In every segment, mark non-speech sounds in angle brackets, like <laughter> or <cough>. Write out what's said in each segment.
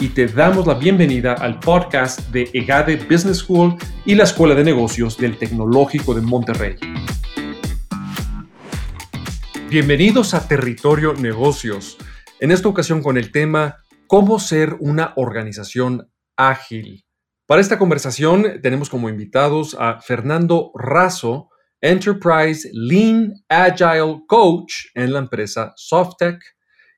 y te damos la bienvenida al podcast de EGADE Business School y la Escuela de Negocios del Tecnológico de Monterrey. Bienvenidos a Territorio Negocios, en esta ocasión con el tema ¿Cómo ser una organización ágil? Para esta conversación tenemos como invitados a Fernando Razo, Enterprise Lean Agile Coach en la empresa Softec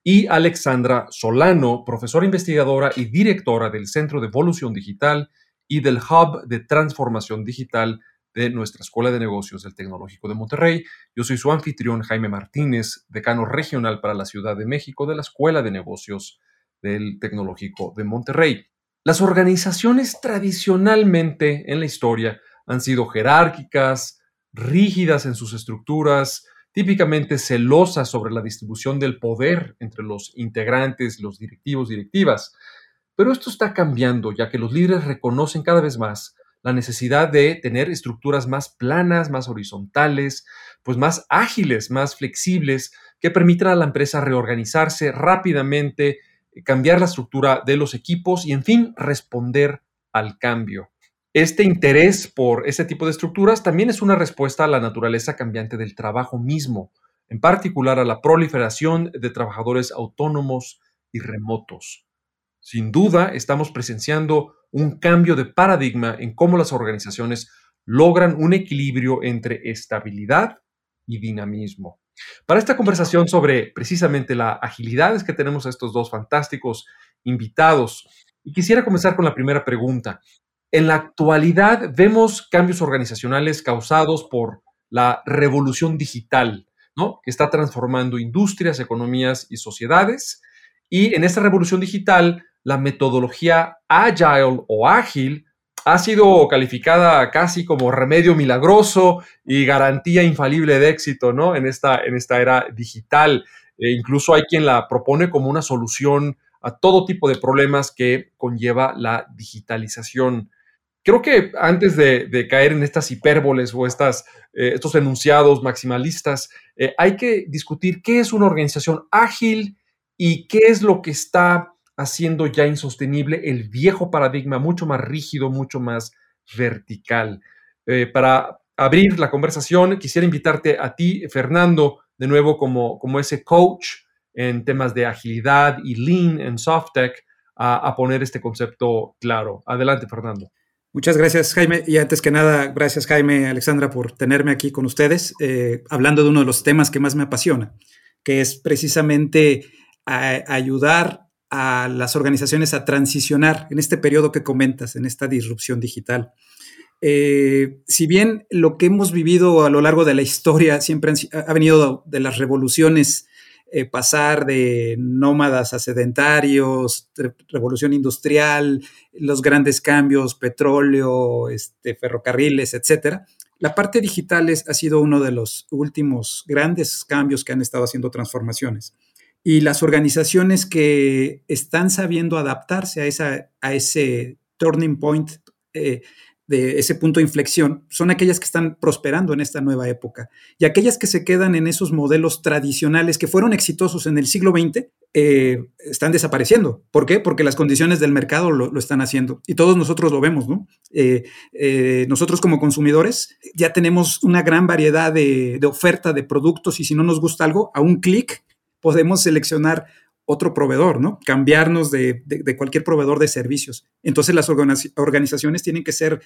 y Alexandra Solano, profesora investigadora y directora del Centro de Evolución Digital y del Hub de Transformación Digital de nuestra Escuela de Negocios del Tecnológico de Monterrey. Yo soy su anfitrión Jaime Martínez, decano regional para la Ciudad de México de la Escuela de Negocios del Tecnológico de Monterrey. Las organizaciones tradicionalmente en la historia han sido jerárquicas, rígidas en sus estructuras, típicamente celosas sobre la distribución del poder entre los integrantes, los directivos, directivas. Pero esto está cambiando, ya que los líderes reconocen cada vez más la necesidad de tener estructuras más planas, más horizontales, pues más ágiles, más flexibles, que permitan a la empresa reorganizarse rápidamente, cambiar la estructura de los equipos y, en fin, responder al cambio. Este interés por ese tipo de estructuras también es una respuesta a la naturaleza cambiante del trabajo mismo, en particular a la proliferación de trabajadores autónomos y remotos. Sin duda, estamos presenciando un cambio de paradigma en cómo las organizaciones logran un equilibrio entre estabilidad y dinamismo. Para esta conversación sobre precisamente la agilidad es que tenemos a estos dos fantásticos invitados. Y quisiera comenzar con la primera pregunta. En la actualidad vemos cambios organizacionales causados por la revolución digital, ¿no? que está transformando industrias, economías y sociedades. Y en esta revolución digital, la metodología agile o ágil ha sido calificada casi como remedio milagroso y garantía infalible de éxito ¿no? en, esta, en esta era digital. E incluso hay quien la propone como una solución a todo tipo de problemas que conlleva la digitalización creo que antes de, caer en estas hipérboles o estas, eh, estos enunciados maximalistas, eh, hay que discutir qué es una organización ágil y qué es lo que está haciendo ya insostenible el viejo paradigma, mucho más rígido, mucho más vertical. Eh, para abrir la conversación, quisiera invitarte a ti, Fernando, de nuevo como, como ese coach en temas de agilidad y lean en SoftTech, a, a poner este concepto claro. Adelante, Fernando. Muchas gracias, Jaime. Y antes que nada, gracias, Jaime, Alexandra, por tenerme aquí con ustedes, eh, hablando de uno de los temas que más me apasiona, que es precisamente ayudar a las organizaciones a transicionar en este periodo que comentas, en esta disrupción digital. Eh, si bien lo que hemos vivido a lo largo de la historia siempre ha venido de las revoluciones eh, pasar de nómadas a sedentarios, revolución industrial, los grandes cambios, petróleo, este, ferrocarriles, etcétera. La parte digital ha sido uno de los últimos grandes cambios que han estado haciendo transformaciones. Y las organizaciones que están sabiendo adaptarse a, esa, a ese turning point eh, de ese punto de inflexión son aquellas que están prosperando en esta nueva época. Y aquellas que se quedan en esos modelos tradicionales que fueron exitosos en el siglo XX eh, están desapareciendo. ¿Por qué? Porque las condiciones del mercado lo, están haciendo. Y todos nosotros lo vemos, ¿no? Eh, eh, nosotros como consumidores ya tenemos una gran variedad de, de oferta de productos y si no nos gusta algo, a un clic podemos seleccionar otro proveedor, ¿no? Cambiarnos de, cualquier proveedor de servicios. Entonces las organizaciones tienen que ser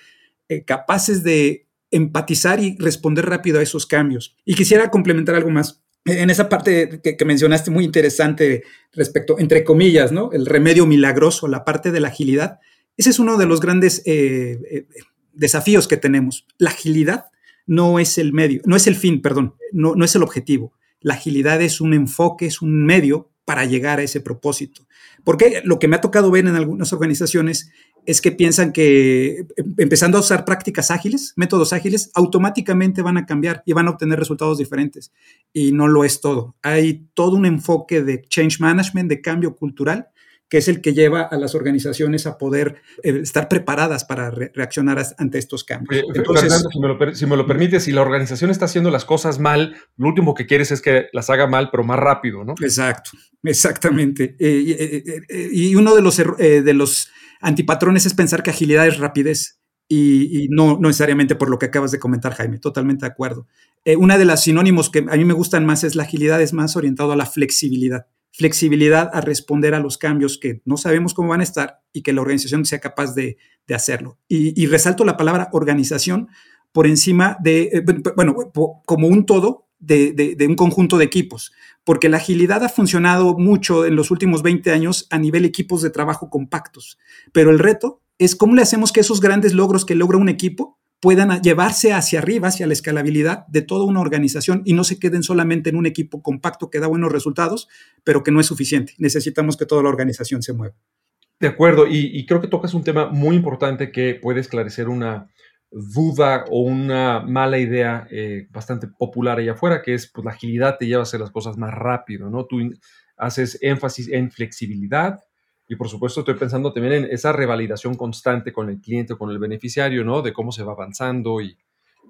eh, capaces de empatizar y responder rápido a esos cambios. Y quisiera complementar algo más. En esa parte que, mencionaste muy interesante respecto, entre comillas, ¿no? El remedio milagroso, la parte de la agilidad. Ese es uno de los grandes eh, eh, desafíos que tenemos. La agilidad no es el medio, no es el fin, perdón, no, no es el objetivo. La agilidad es un enfoque, es un medio para llegar a ese propósito. Porque lo que me ha tocado ver en algunas organizaciones es que piensan que em, empezando a usar prácticas ágiles, métodos ágiles, automáticamente van a cambiar y van a obtener resultados diferentes. Y no lo es todo. Hay todo un enfoque de change management, de cambio cultural, que es el que lleva a las organizaciones a poder eh, estar preparadas para reaccionar ante estos cambios. Eh, Fernando, si me, lo, si me, lo, permite, si la organización está haciendo las cosas mal, lo último que quieres es que las haga mal, pero más rápido, ¿no? Exacto, exactamente. Eh, y uno de los, de los antipatrones es pensar que agilidad es rapidez. Y, no, necesariamente por lo que acabas de comentar, Jaime, totalmente de acuerdo. una de las sinónimos que a mí me gustan más es la agilidad, es más orientado a la flexibilidad flexibilidad a responder a los cambios que no sabemos cómo van a estar y que la organización sea capaz de, hacerlo. Y, resalto la palabra organización por encima de, eh, bueno, como un todo de, un conjunto de equipos, porque la agilidad ha funcionado mucho en los últimos 20 años a nivel equipos de trabajo compactos, pero el reto es cómo le hacemos que esos grandes logros que logra un equipo puedan llevarse hacia arriba, hacia la escalabilidad de toda una organización y no se queden solamente en un equipo compacto que da buenos resultados, pero que no es suficiente. Necesitamos que toda la organización se mueva. De acuerdo, y, creo que tocas un tema muy importante que puede esclarecer una duda o una mala idea eh, bastante popular allá afuera, que es pues la agilidad te lleva a hacer las cosas más rápido, ¿no? Tú haces énfasis en flexibilidad, y por supuesto estoy pensando también en esa revalidación constante con el cliente, con el beneficiario, ¿no? De cómo se va avanzando y,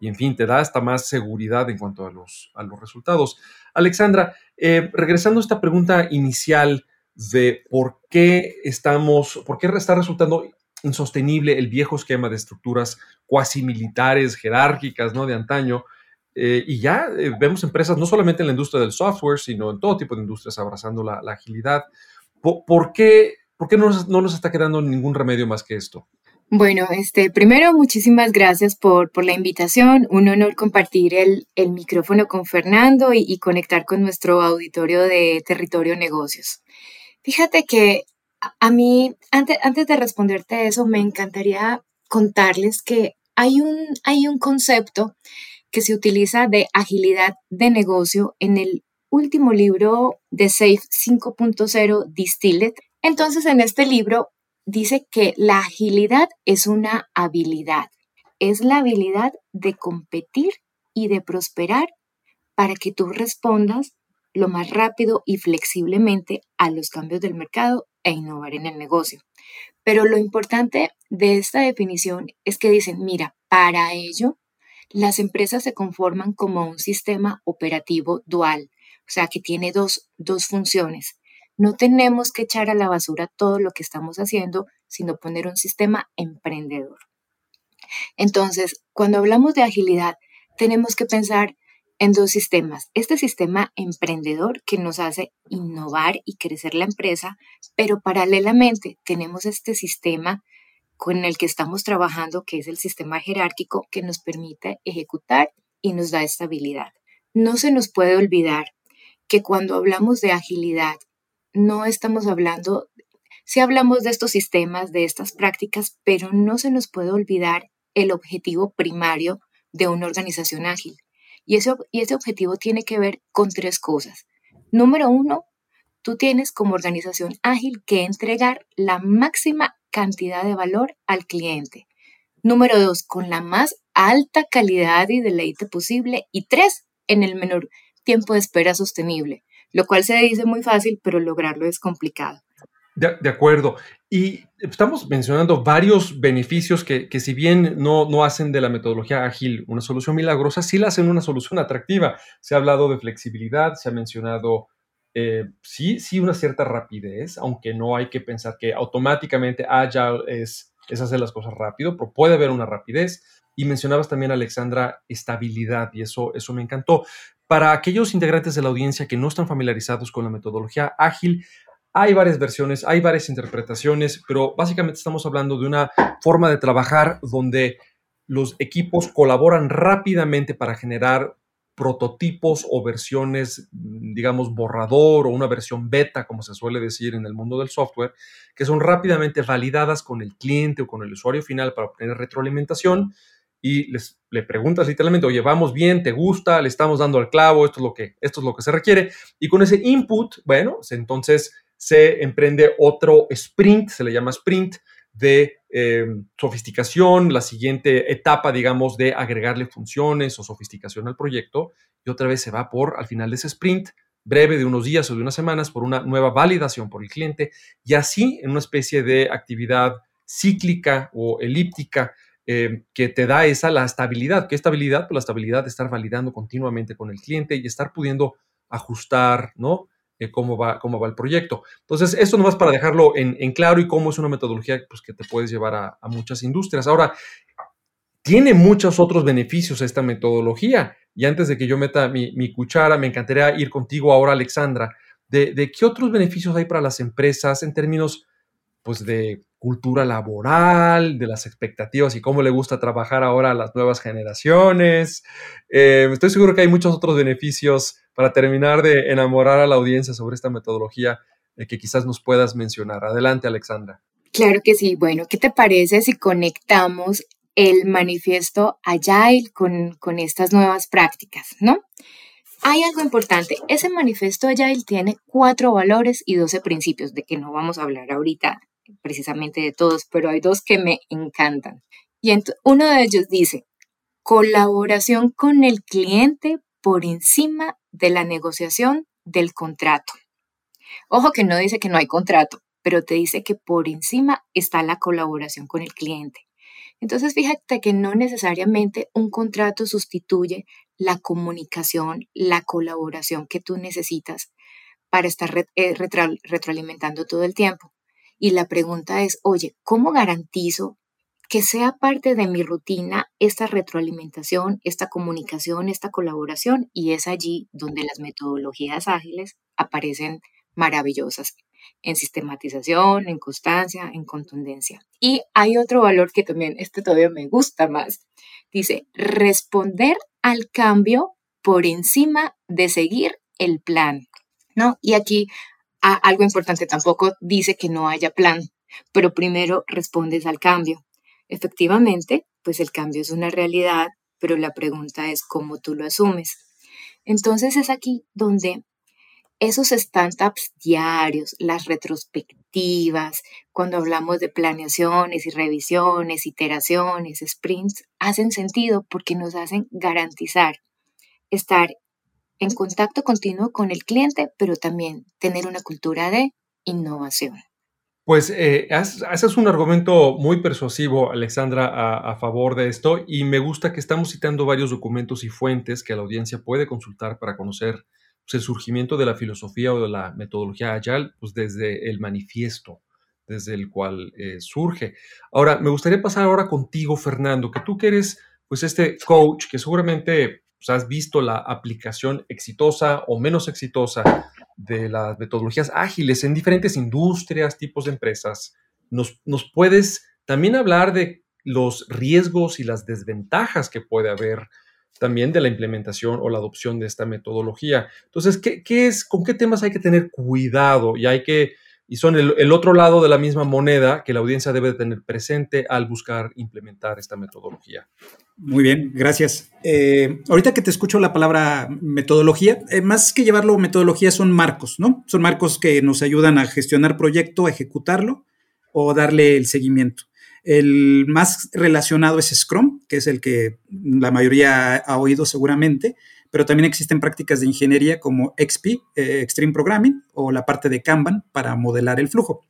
en fin, te da hasta más seguridad en cuanto a los, a los resultados. Alexandra, eh, regresando a esta pregunta inicial de por qué estamos, por qué está resultando insostenible el viejo esquema de estructuras cuasi militares, jerárquicas, ¿no? De antaño. Eh, y ya eh, vemos empresas no solamente en la industria del software, sino en todo tipo de industrias abrazando la, la agilidad. ¿Por, qué ¿Por qué no nos, está quedando ningún remedio más que esto? Bueno, este, primero, muchísimas gracias por, por la invitación. Un honor compartir el, el micrófono con Fernando y, conectar con nuestro auditorio de Territorio Negocios. Fíjate que a mí, antes, antes de responderte eso, me encantaría contarles que hay un, hay un concepto que se utiliza de agilidad de negocio en el último libro de Safe 5.0 Distilled, entonces, en este libro dice que la agilidad es una habilidad, es la habilidad de competir y de prosperar para que tú respondas lo más rápido y flexiblemente a los cambios del mercado e innovar en el negocio. Pero lo importante de esta definición es que dicen, mira, para ello, las empresas se conforman como un sistema operativo dual, o sea, que tiene dos, dos funciones. No tenemos que echar a la basura todo lo que estamos haciendo, sino poner un sistema emprendedor. Entonces, cuando hablamos de agilidad, tenemos que pensar en dos sistemas. Este sistema emprendedor que nos hace innovar y crecer la empresa, pero paralelamente tenemos este sistema con el que estamos trabajando, que es el sistema jerárquico que nos permite ejecutar y nos da estabilidad. No se nos puede olvidar que cuando hablamos de agilidad no estamos hablando, sí hablamos de estos sistemas, de estas prácticas, pero no se nos puede olvidar el objetivo primario de una organización ágil. Y ese, y ese objetivo tiene que ver con tres cosas. Número uno, tú tienes como organización ágil que entregar la máxima cantidad de valor al cliente. Número dos, con la más alta calidad y deleite posible. Y tres, en el menor tiempo de espera sostenible lo cual se dice muy fácil, pero lograrlo es complicado. De, acuerdo. Y estamos mencionando varios beneficios que, si bien no, no hacen de la metodología ágil una solución milagrosa, sí la hacen una solución atractiva. Se ha hablado de flexibilidad, se ha mencionado, eh, sí, sí, una cierta rapidez, aunque no hay que pensar que automáticamente Agile es, es hacer las cosas rápido, pero puede haber una rapidez. Y mencionabas también, Alexandra, estabilidad, y eso, eso me encantó. Para aquellos integrantes de la audiencia que no están familiarizados con la metodología ágil, hay varias versiones, hay varias interpretaciones, pero básicamente estamos hablando de una forma de trabajar donde los equipos colaboran rápidamente para generar prototipos o versiones, digamos, borrador o una versión beta, como se suele decir en el mundo del software, que son rápidamente validadas con el cliente o con el usuario final para obtener retroalimentación y les, le preguntas literalmente, oye, vamos bien, te gusta, le estamos dando al clavo, esto es lo que, esto es lo que se requiere. Y con ese input, bueno, entonces se emprende otro sprint, se le llama sprint, de eh, sofisticación, la siguiente etapa, digamos, de agregarle funciones o sofisticación al proyecto, y otra vez se va por, al final de ese sprint, breve de unos días o de unas semanas, por una nueva validación por el cliente, y así en una especie de actividad cíclica o elíptica eh, que te da esa la estabilidad. ¿Qué estabilidad? Pues la estabilidad de estar validando continuamente con el cliente y estar pudiendo ajustar, ¿no? Eh, cómo, va, cómo va el proyecto. Entonces, esto nomás para dejarlo en, claro y cómo es una metodología pues, que te puedes llevar a, muchas industrias. Ahora, tiene muchos otros beneficios esta metodología. Y antes de que yo meta mi, cuchara, me encantaría ir contigo ahora, Alexandra, de, de, qué otros beneficios hay para las empresas en términos pues, de cultura laboral, de las expectativas y cómo le gusta trabajar ahora a las nuevas generaciones. Eh, estoy seguro que hay muchos otros beneficios para terminar de enamorar a la audiencia sobre esta metodología eh, que quizás nos puedas mencionar. Adelante, Alexandra. Claro que sí. Bueno, ¿qué te parece si conectamos el manifiesto Agile con, con estas nuevas prácticas, no? Hay algo importante. Ese manifiesto Agile tiene cuatro valores y doce principios, de que no vamos a hablar ahorita precisamente de todos, pero hay dos que me encantan. Y uno de ellos dice, colaboración con el cliente por encima de la negociación del contrato. Ojo que no dice que no hay contrato, pero te dice que por encima está la colaboración con el cliente. Entonces, fíjate que no necesariamente un contrato sustituye la comunicación, la colaboración que tú necesitas para estar eh, retroalimentando todo el tiempo. Y la pregunta es, oye, ¿cómo garantizo que sea parte de mi rutina esta retroalimentación, esta comunicación, esta colaboración, y es allí donde las metodologías ágiles aparecen maravillosas en sistematización, en constancia, en contundencia. Y hay otro valor que también, este todavía me gusta más. Dice, responder al cambio por encima de seguir el plan. ¿No? Y aquí algo importante tampoco dice que no haya plan, pero primero respondes al cambio. Efectivamente, pues el cambio es una realidad, pero la pregunta es cómo tú lo asumes. Entonces es aquí donde esos stand-ups diarios, las retrospectivas, cuando hablamos de planeaciones y revisiones, iteraciones, sprints, hacen sentido porque nos hacen garantizar estar en contacto continuo con el cliente, pero también tener una cultura de innovación. Pues eh, haces un argumento muy persuasivo, Alexandra, a, favor de esto y me gusta que estamos citando varios documentos y fuentes que la audiencia puede consultar para conocer pues, el surgimiento de la filosofía o de la metodología Agile, pues desde el manifiesto desde el cual eh, surge. Ahora, me gustaría pasar ahora contigo, Fernando, que tú que eres pues este coach que seguramente pues, has visto la aplicación exitosa o menos exitosa de las metodologías ágiles en diferentes industrias, tipos de empresas. Nos, nos puedes también hablar de los riesgos y las desventajas que puede haber también de la implementación o la adopción de esta metodología. Entonces, ¿qué, qué es, ¿con qué temas hay que tener cuidado? Y hay que, y son el, otro lado de la misma moneda que la audiencia debe tener presente al buscar implementar esta metodología. Muy bien, gracias. Eh, ahorita que te escucho la palabra metodología, eh, más que llevarlo metodología son marcos, ¿no? Son marcos que nos ayudan a gestionar proyecto, a ejecutarlo o darle el seguimiento. El más relacionado es Scrum, que es el que la mayoría ha oído seguramente, pero también existen prácticas de ingeniería como XP, eh, Extreme Programming, o la parte de Kanban para modelar el flujo.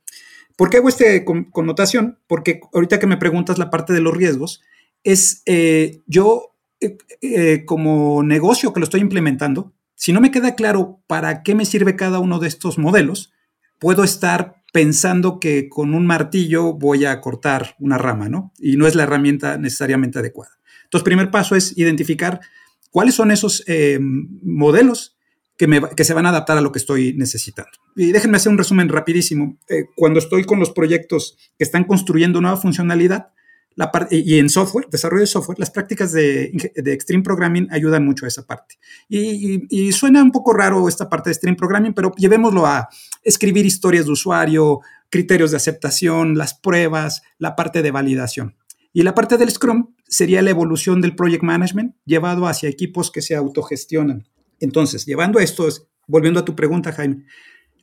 ¿Por qué hago esta connotación? Porque ahorita que me preguntas la parte de los riesgos, es eh, yo eh, como negocio que lo estoy implementando, si no me queda claro para qué me sirve cada uno de estos modelos, puedo estar pensando que con un martillo voy a cortar una rama, ¿no? Y no es la herramienta necesariamente adecuada. Entonces, primer paso es identificar cuáles son esos modelos que, se van a adaptar a lo que estoy necesitando. Y déjenme hacer un resumen rapidísimo. cuando estoy con los proyectos que están construyendo nueva funcionalidad, y en software, desarrollo de software, las prácticas de, Extreme Programming ayudan mucho a esa parte. Y, suena un poco raro esta parte de Extreme Programming, pero llevémoslo a escribir historias de usuario, criterios de aceptación, las pruebas, la parte de validación. Y la parte del Scrum sería la evolución del Project Management llevado hacia equipos que se autogestionan. Entonces, llevando esto, volviendo a tu pregunta, Jaime,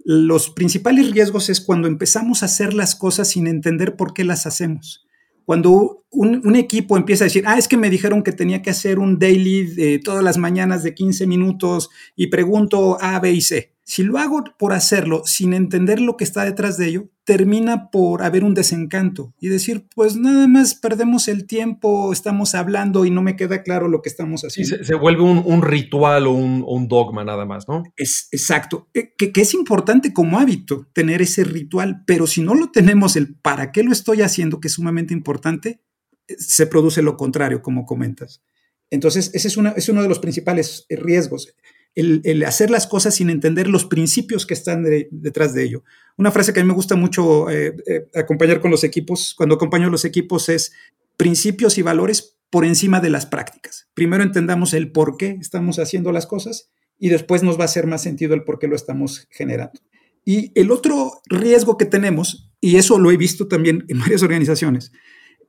Los principales riesgos es cuando empezamos a hacer las cosas sin entender por qué las hacemos. Cuando un, equipo empieza a decir, ah, es que me dijeron que tenía que hacer un daily de todas las mañanas de 15 minutos y pregunto A, B y C. Si lo hago por hacerlo sin entender lo que está detrás de ello, termina por haber un desencanto y decir, pues nada más perdemos el tiempo, estamos hablando y no me queda claro lo que estamos haciendo. se, vuelve un, ritual o un, dogma nada más, ¿no? Es exacto, eh, que, es importante como hábito tener ese ritual, pero si no lo tenemos, el para qué lo estoy haciendo, que es sumamente importante, eh, se produce lo contrario, como comentas. Entonces, ese es, una, es uno de los principales riesgos el, hacer las cosas sin entender los principios que están detrás de ello. Una frase que a mí me gusta mucho eh, eh, acompañar con los equipos, cuando acompaño a los equipos, es principios y valores por encima de las prácticas. Primero entendamos el por qué estamos haciendo las cosas y después nos va a hacer más sentido el por qué lo estamos generando. Y el otro riesgo que tenemos, y eso lo he visto también en <laughs> varias organizaciones,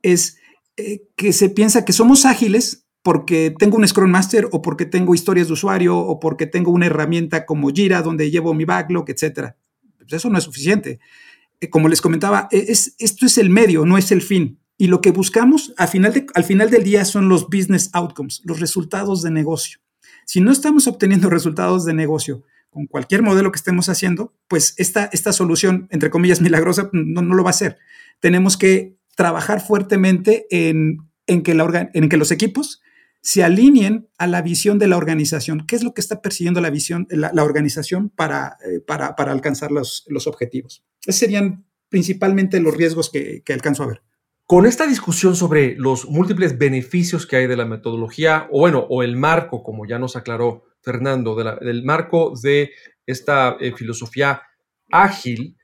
es eh, que se piensa que somos ágiles porque tengo un Scrum Master o porque tengo historias de usuario o porque tengo una herramienta como Jira donde llevo mi backlog, etc. Pues eso no es suficiente. Eh, como les comentaba, e, es, esto es el medio, no es el fin. Y lo que buscamos al final, al final del día son los business outcomes, los resultados de negocio. Si no estamos obteniendo resultados de negocio con cualquier modelo que estemos haciendo, pues esta, esta solución, entre comillas, milagrosa, no, no lo va a hacer. Tenemos que trabajar fuertemente en, en, que, la en que los equipos se alineen a la visión de la organización. ¿Qué es lo que está persiguiendo la visión, la, organización para, eh, para, para, alcanzar los, los, objetivos? Esos serían principalmente los riesgos que, que, alcanzo a ver. Con esta discusión sobre los múltiples beneficios que hay de la metodología, o bueno, o el marco, como ya nos aclaró Fernando, del marco de esta eh, filosofía ágil,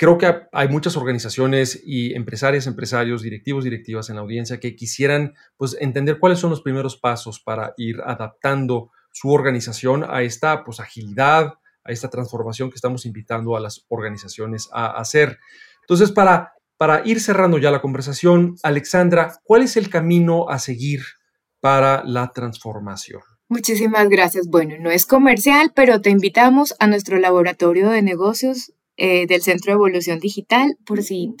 creo que hay muchas organizaciones y empresarias, empresarios, directivos, directivas en la audiencia que quisieran pues, entender cuáles son los primeros pasos para ir adaptando su organización a esta pues, agilidad, a esta transformación que estamos invitando a las organizaciones a hacer. Entonces, para, para ir cerrando ya la conversación, Alexandra, ¿cuál es el camino a seguir para la transformación? Muchísimas gracias. Bueno, no es comercial, pero te invitamos a nuestro laboratorio de negocios eh, del Centro de Evolución Digital, por si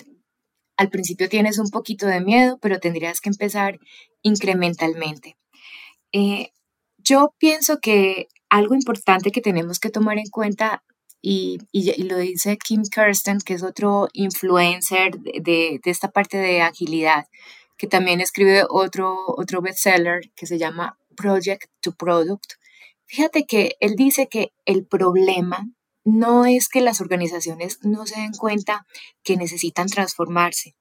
al principio tienes un poquito de miedo, pero tendrías que empezar incrementalmente. Eh, yo pienso que algo importante que tenemos que tomar en cuenta, y, lo dice Kim Kirsten, que es otro influencer de, de, esta parte de agilidad, que también escribe otro, otro bestseller que se llama Project to Product. Fíjate que él dice que el problema no es que las organizaciones no se den cuenta que necesitan transformarse,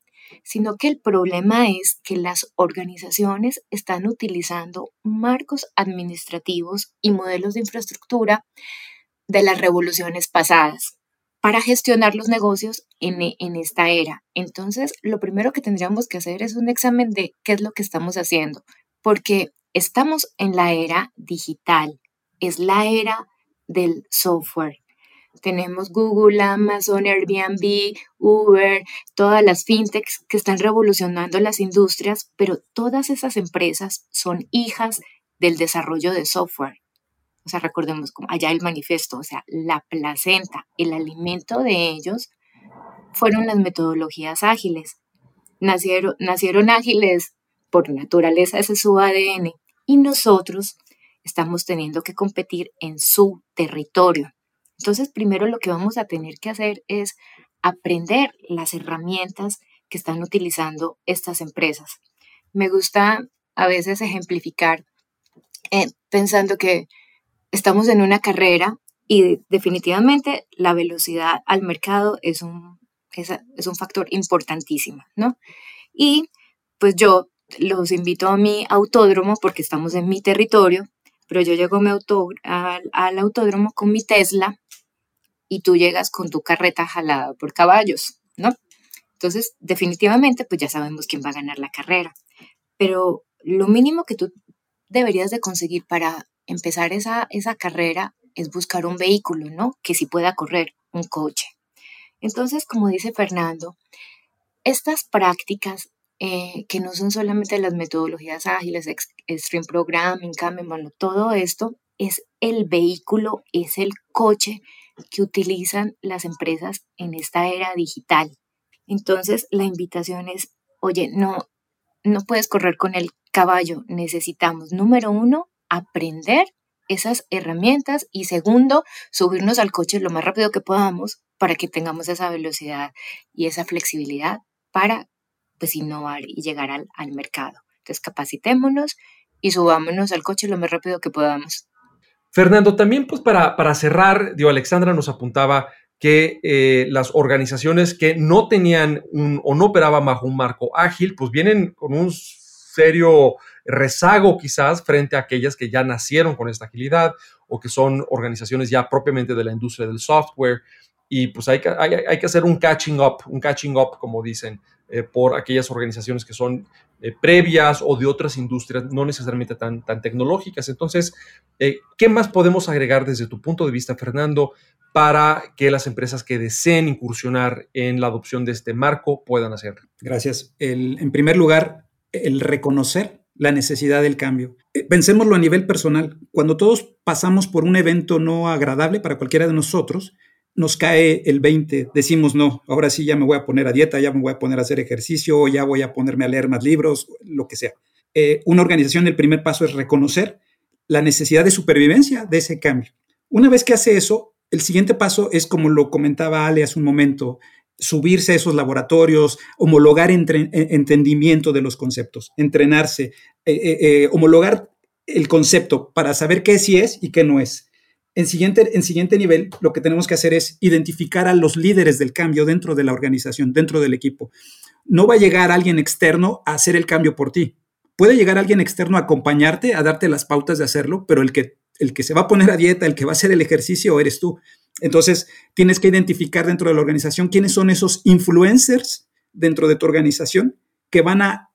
sino que el problema es que las organizaciones están utilizando marcos administrativos y modelos de infraestructura de las revoluciones pasadas para gestionar los negocios en, en, esta era. Entonces, lo primero que tendríamos que hacer es un examen de qué es lo que estamos haciendo, porque estamos en la era digital, es la era del software, tenemos Google, Amazon, Airbnb, Uber, todas las fintechs que están revolucionando las industrias, pero todas esas empresas son hijas del desarrollo de software. O sea, recordemos allá el manifiesto, o sea, la placenta, el alimento de ellos fueron las metodologías ágiles. Nacieron, nacieron ágiles por naturaleza, ese es su ADN, y nosotros estamos teniendo que competir en su territorio. Entonces, primero lo que vamos a tener que hacer es aprender las herramientas que están utilizando estas empresas. Me gusta a veces ejemplificar eh, pensando que estamos en una carrera y definitivamente la velocidad al mercado es un, es, un factor importantísimo, ¿no? Y pues yo los invito a mi autódromo porque estamos en mi territorio, pero yo llego al autódromo con mi Tesla y tú llegas con tu carreta jalada por caballos, ¿no? Entonces, definitivamente, pues ya sabemos quién va a ganar la carrera. Pero lo mínimo que tú deberías de conseguir para empezar esa, esa carrera es buscar un vehículo, ¿no? Que sí pueda correr, un coche. Entonces, como dice Fernando, estas prácticas eh, que no son solamente las metodologías ágiles, Extreme Programming, Kanban, todo esto es el vehículo, es el coche que utilizan las empresas en esta era digital. Entonces, la invitación es, oye, no, no puedes correr con el caballo. Necesitamos, número uno, aprender esas herramientas y segundo, subirnos al coche lo más rápido que podamos para que tengamos esa velocidad y esa flexibilidad para pues innovar y llegar al, al mercado. Entonces capacitémonos y subámonos al coche lo más rápido que podamos. Fernando, también pues para, para cerrar, dio Alexandra nos apuntaba que eh, las organizaciones que no tenían o no operaban bajo un marco ágil, pues vienen con un serio rezago quizás frente a aquellas que ya nacieron con esta agilidad o que son organizaciones ya propiamente de la industria del software. Y pues hay que, hay, que hacer un catching up, un catching up, como dicen, eh, por aquellas organizaciones que son eh, previas o de otras industrias, no necesariamente tan, tan tecnológicas. Entonces, ¿qué más podemos agregar desde tu punto de vista, Fernando, para que las empresas que deseen incursionar en la adopción de este marco puedan hacerlo. Gracias. en primer lugar, el reconocer la necesidad del cambio. Eh, pensémoslo a nivel personal. Cuando todos pasamos por un evento no agradable para cualquiera de nosotros, nos cae el 20, decimos no, ahora sí ya me voy a poner a dieta, ya me voy a poner a hacer ejercicio, ya voy a ponerme a leer más libros, lo que sea. Eh, una organización, el primer paso es reconocer la necesidad de supervivencia de ese cambio. Una vez que hace eso, el siguiente paso es, como lo comentaba Ale hace un momento, subirse a esos laboratorios, homologar entre, e, entendimiento de los conceptos, entrenarse, eh, eh, homologar el concepto para saber qué sí es y qué no es. En siguiente, en siguiente nivel, lo que tenemos que hacer es identificar a los líderes del cambio dentro de la organización, dentro del equipo. No va a llegar alguien externo a hacer el cambio por ti. Puede llegar alguien externo a acompañarte, a darte las pautas de hacerlo, pero el que el que se va a poner a dieta, el que va a hacer el ejercicio, eres tú. Entonces, tienes que identificar dentro de la organización quiénes son esos influencers dentro de tu organización que van a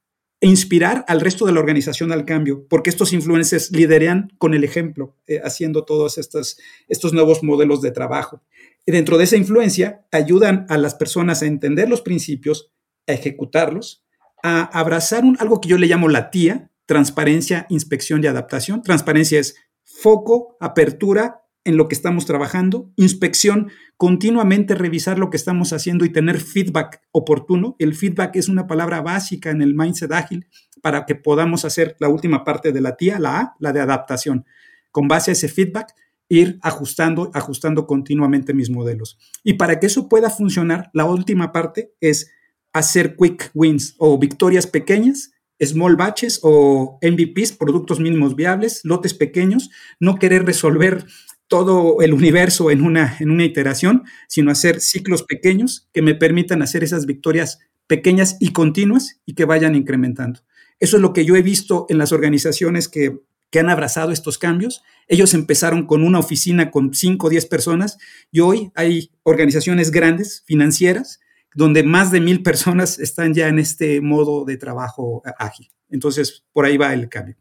inspirar al resto de la organización al cambio, porque estos influencers lideran con el ejemplo, eh, haciendo todos estos, estos nuevos modelos de trabajo. Y dentro de esa influencia, ayudan a las personas a entender los principios, a ejecutarlos, a abrazar un, algo que yo le llamo la tía, transparencia, inspección y adaptación. Transparencia es foco, apertura en lo que estamos trabajando, inspección, continuamente revisar lo que estamos haciendo y tener feedback oportuno. El feedback es una palabra básica en el mindset ágil para que podamos hacer la última parte de la tía, la A, la de adaptación. Con base a ese feedback, ir ajustando, ajustando continuamente mis modelos. Y para que eso pueda funcionar, la última parte es hacer quick wins o victorias pequeñas small batches o MVPs, productos mínimos viables, lotes pequeños, no querer resolver todo el universo en una, en una iteración, sino hacer ciclos pequeños que me permitan hacer esas victorias pequeñas y continuas y que vayan incrementando. Eso es lo que yo he visto en las organizaciones que, que han abrazado estos cambios. Ellos empezaron con una oficina con 5 o 10 personas y hoy hay organizaciones grandes, financieras, donde más de mil personas están ya en este modo de trabajo ágil. Entonces, por ahí va el cambio.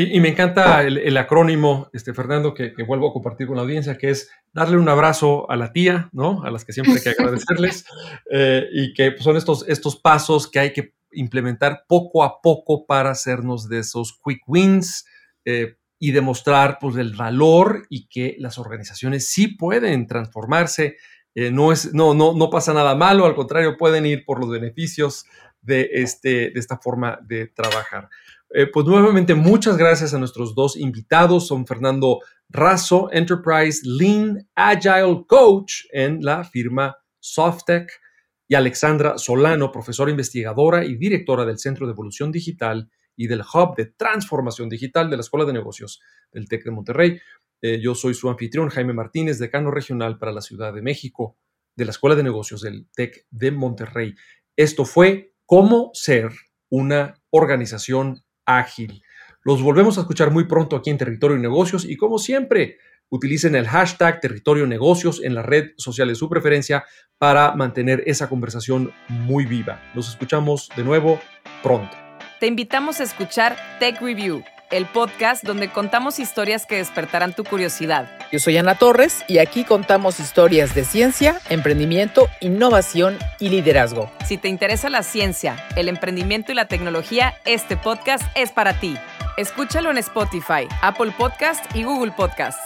Y, me encanta el, acrónimo, este, Fernando, que, vuelvo a compartir con la audiencia, que es darle un abrazo a la tía, ¿no? A las que siempre hay que <laughs> agradecerles, eh, y que son estos, estos pasos que hay que implementar poco a poco para hacernos de esos quick wins eh, y demostrar pues, el valor y que las organizaciones sí pueden transformarse eh, no, es, no, no, no pasa nada malo, al contrario, pueden ir por los beneficios de, este, de esta forma de trabajar. Eh, pues nuevamente, muchas gracias a nuestros dos invitados. Son Fernando Razo, Enterprise Lean Agile Coach en la firma Softec, y Alexandra Solano, profesora investigadora y directora del Centro de Evolución Digital y del Hub de Transformación Digital de la Escuela de Negocios del TEC de Monterrey. Eh, yo soy su anfitrión, Jaime Martínez, decano regional para la Ciudad de México de la Escuela de Negocios del TEC de Monterrey. Esto fue cómo ser una organización ágil. Los volvemos a escuchar muy pronto aquí en Territorio y Negocios y como siempre, utilicen el hashtag Territorio Negocios en la red social de su preferencia para mantener esa conversación muy viva. Nos escuchamos de nuevo pronto. Te invitamos a escuchar Tech Review el podcast donde contamos historias que despertarán tu curiosidad. Yo soy Ana Torres y aquí contamos historias de ciencia, emprendimiento, innovación y liderazgo. Si te interesa la ciencia, el emprendimiento y la tecnología, este podcast es para ti. Escúchalo en Spotify, Apple Podcast y Google Podcast.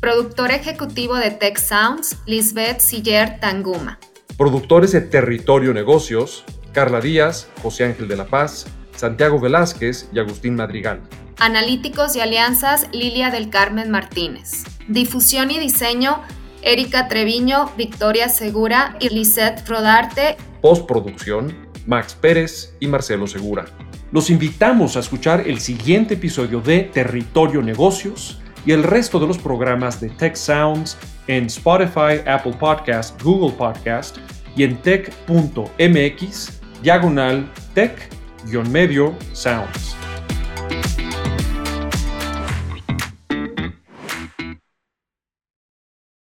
Productor ejecutivo de Tech Sounds, Lisbeth Siller Tanguma. Productores de Territorio Negocios, Carla Díaz, José Ángel de la Paz, Santiago Velázquez y Agustín Madrigal. Analíticos y alianzas, Lilia del Carmen Martínez. Difusión y diseño, Erika Treviño, Victoria Segura y Lisette Rodarte. Postproducción, Max Pérez y Marcelo Segura. Los invitamos a escuchar el siguiente episodio de Territorio Negocios y el resto de los programas de Tech Sounds en Spotify, Apple Podcast, Google Podcast y en tech.mx diagonal medio sounds.